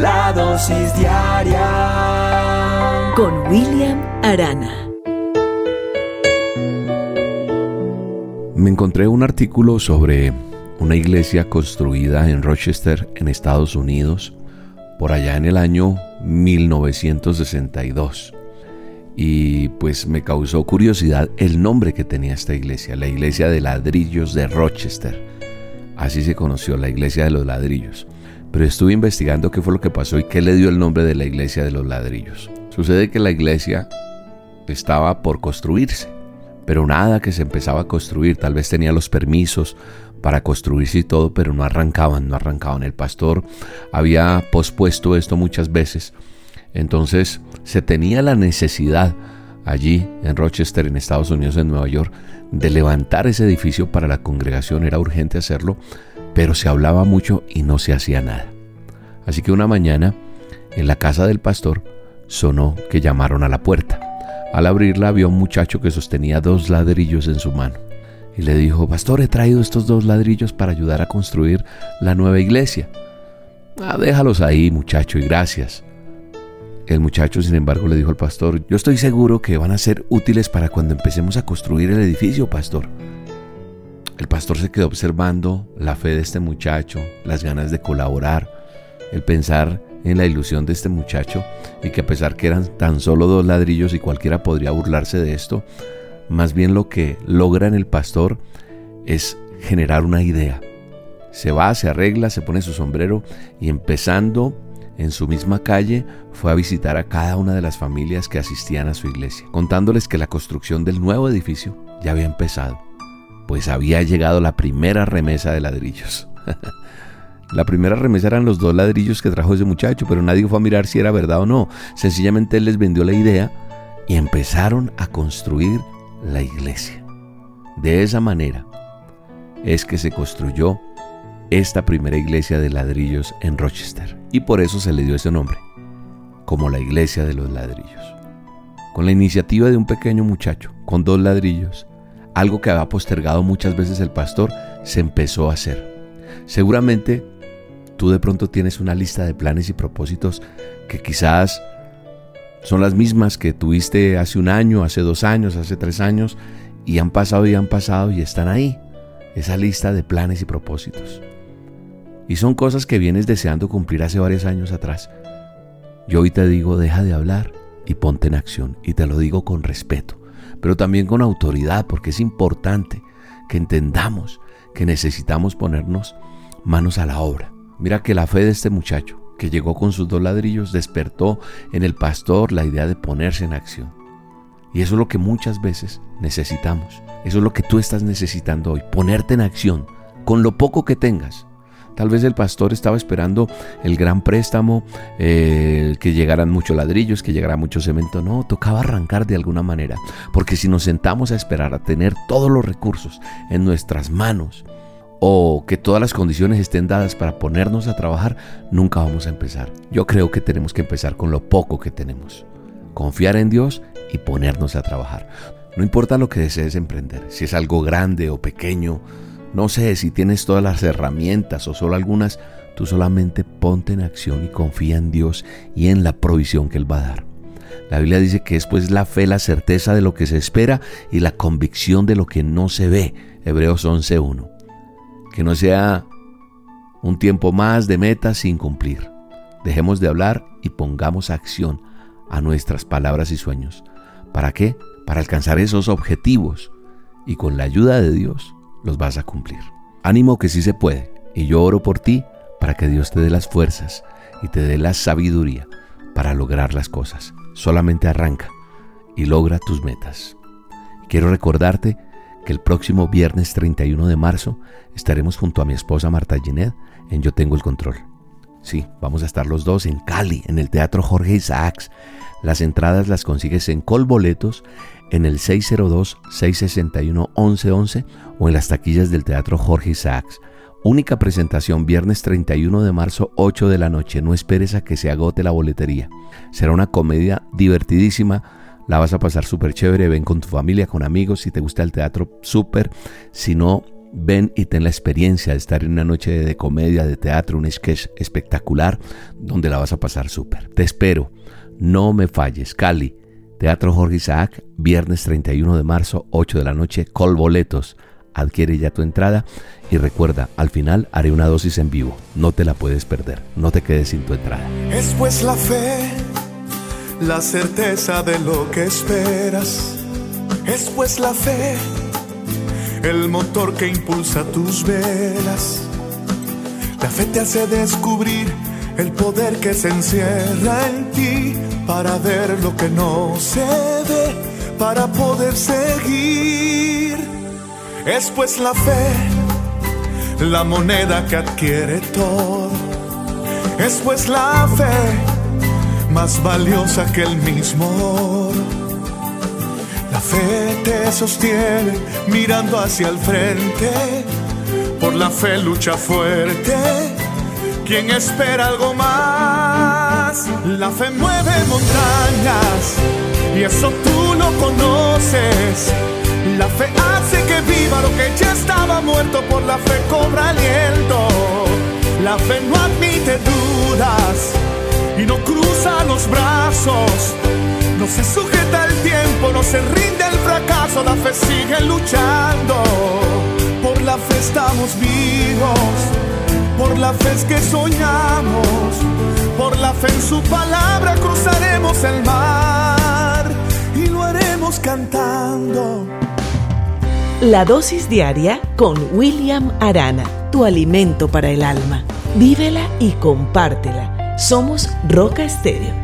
La dosis diaria con William Arana. Me encontré un artículo sobre una iglesia construida en Rochester, en Estados Unidos, por allá en el año 1962. Y pues me causó curiosidad el nombre que tenía esta iglesia, la iglesia de ladrillos de Rochester. Así se conoció, la iglesia de los ladrillos. Pero estuve investigando qué fue lo que pasó y qué le dio el nombre de la iglesia de los ladrillos. Sucede que la iglesia estaba por construirse, pero nada que se empezaba a construir, tal vez tenía los permisos para construirse y todo, pero no arrancaban, no arrancaban. El pastor había pospuesto esto muchas veces. Entonces se tenía la necesidad allí en Rochester, en Estados Unidos, en Nueva York, de levantar ese edificio para la congregación. Era urgente hacerlo, pero se hablaba mucho y no se hacía nada. Así que una mañana, en la casa del pastor, sonó que llamaron a la puerta. Al abrirla vio un muchacho que sostenía dos ladrillos en su mano y le dijo, Pastor, he traído estos dos ladrillos para ayudar a construir la nueva iglesia. Ah, déjalos ahí, muchacho, y gracias. El muchacho, sin embargo, le dijo al pastor, yo estoy seguro que van a ser útiles para cuando empecemos a construir el edificio, pastor. El pastor se quedó observando la fe de este muchacho, las ganas de colaborar, el pensar en la ilusión de este muchacho y que a pesar que eran tan solo dos ladrillos y cualquiera podría burlarse de esto, más bien lo que logra en el pastor es generar una idea. Se va, se arregla, se pone su sombrero y empezando en su misma calle fue a visitar a cada una de las familias que asistían a su iglesia, contándoles que la construcción del nuevo edificio ya había empezado, pues había llegado la primera remesa de ladrillos. La primera remesa eran los dos ladrillos que trajo ese muchacho, pero nadie fue a mirar si era verdad o no. Sencillamente él les vendió la idea y empezaron a construir la iglesia. De esa manera es que se construyó esta primera iglesia de ladrillos en Rochester y por eso se le dio ese nombre, como la iglesia de los ladrillos. Con la iniciativa de un pequeño muchacho con dos ladrillos, algo que había postergado muchas veces el pastor, se empezó a hacer. Seguramente tú de pronto tienes una lista de planes y propósitos que quizás son las mismas que tuviste hace un año, hace dos años, hace tres años, y han pasado y han pasado y están ahí. Esa lista de planes y propósitos. Y son cosas que vienes deseando cumplir hace varios años atrás. Yo hoy te digo, deja de hablar y ponte en acción. Y te lo digo con respeto, pero también con autoridad, porque es importante que entendamos que necesitamos ponernos manos a la obra. Mira que la fe de este muchacho que llegó con sus dos ladrillos despertó en el pastor la idea de ponerse en acción. Y eso es lo que muchas veces necesitamos. Eso es lo que tú estás necesitando hoy, ponerte en acción con lo poco que tengas. Tal vez el pastor estaba esperando el gran préstamo, eh, que llegaran muchos ladrillos, que llegara mucho cemento. No, tocaba arrancar de alguna manera. Porque si nos sentamos a esperar a tener todos los recursos en nuestras manos, o que todas las condiciones estén dadas para ponernos a trabajar, nunca vamos a empezar. Yo creo que tenemos que empezar con lo poco que tenemos. Confiar en Dios y ponernos a trabajar. No importa lo que desees emprender, si es algo grande o pequeño, no sé si tienes todas las herramientas o solo algunas, tú solamente ponte en acción y confía en Dios y en la provisión que Él va a dar. La Biblia dice que es pues la fe, la certeza de lo que se espera y la convicción de lo que no se ve. Hebreos 11.1 que no sea un tiempo más de metas sin cumplir. Dejemos de hablar y pongamos acción a nuestras palabras y sueños. ¿Para qué? Para alcanzar esos objetivos y con la ayuda de Dios los vas a cumplir. Ánimo que sí se puede y yo oro por ti para que Dios te dé las fuerzas y te dé la sabiduría para lograr las cosas. Solamente arranca y logra tus metas. Quiero recordarte que el próximo viernes 31 de marzo estaremos junto a mi esposa Marta Ginet en Yo Tengo el Control. Sí, vamos a estar los dos en Cali, en el Teatro Jorge Isaacs. Las entradas las consigues en Colboletos en el 602-661-1111 o en las taquillas del Teatro Jorge Isaacs. Única presentación viernes 31 de marzo 8 de la noche. No esperes a que se agote la boletería. Será una comedia divertidísima. La vas a pasar súper chévere. Ven con tu familia, con amigos. Si te gusta el teatro, súper. Si no, ven y ten la experiencia de estar en una noche de comedia, de teatro, un sketch espectacular donde la vas a pasar súper. Te espero. No me falles. Cali, Teatro Jorge Isaac, viernes 31 de marzo, 8 de la noche, col boletos. Adquiere ya tu entrada y recuerda, al final haré una dosis en vivo. No te la puedes perder. No te quedes sin tu entrada. Es pues la fe, la certeza de lo que esperas. Es pues la fe, el motor que impulsa tus velas. La fe te hace descubrir el poder que se encierra en ti para ver lo que no se ve, para poder seguir. Es pues la fe, la moneda que adquiere todo. Es pues la fe, más valiosa que el mismo oro. La fe te sostiene mirando hacia el frente. Por la fe lucha fuerte. Quien espera algo más, la fe mueve montañas y eso tú lo conoces. La fe hace que viva lo que ya estaba muerto, por la fe cobra aliento. La fe no admite dudas y no cruza los brazos. No se sujeta el tiempo, no se rinde el fracaso, la fe sigue luchando. Por la fe estamos vivos, por la fe es que soñamos, por la fe en su palabra cruzaremos el mar y lo haremos cantando. La dosis diaria con William Arana, tu alimento para el alma. Vívela y compártela. Somos Roca Estéreo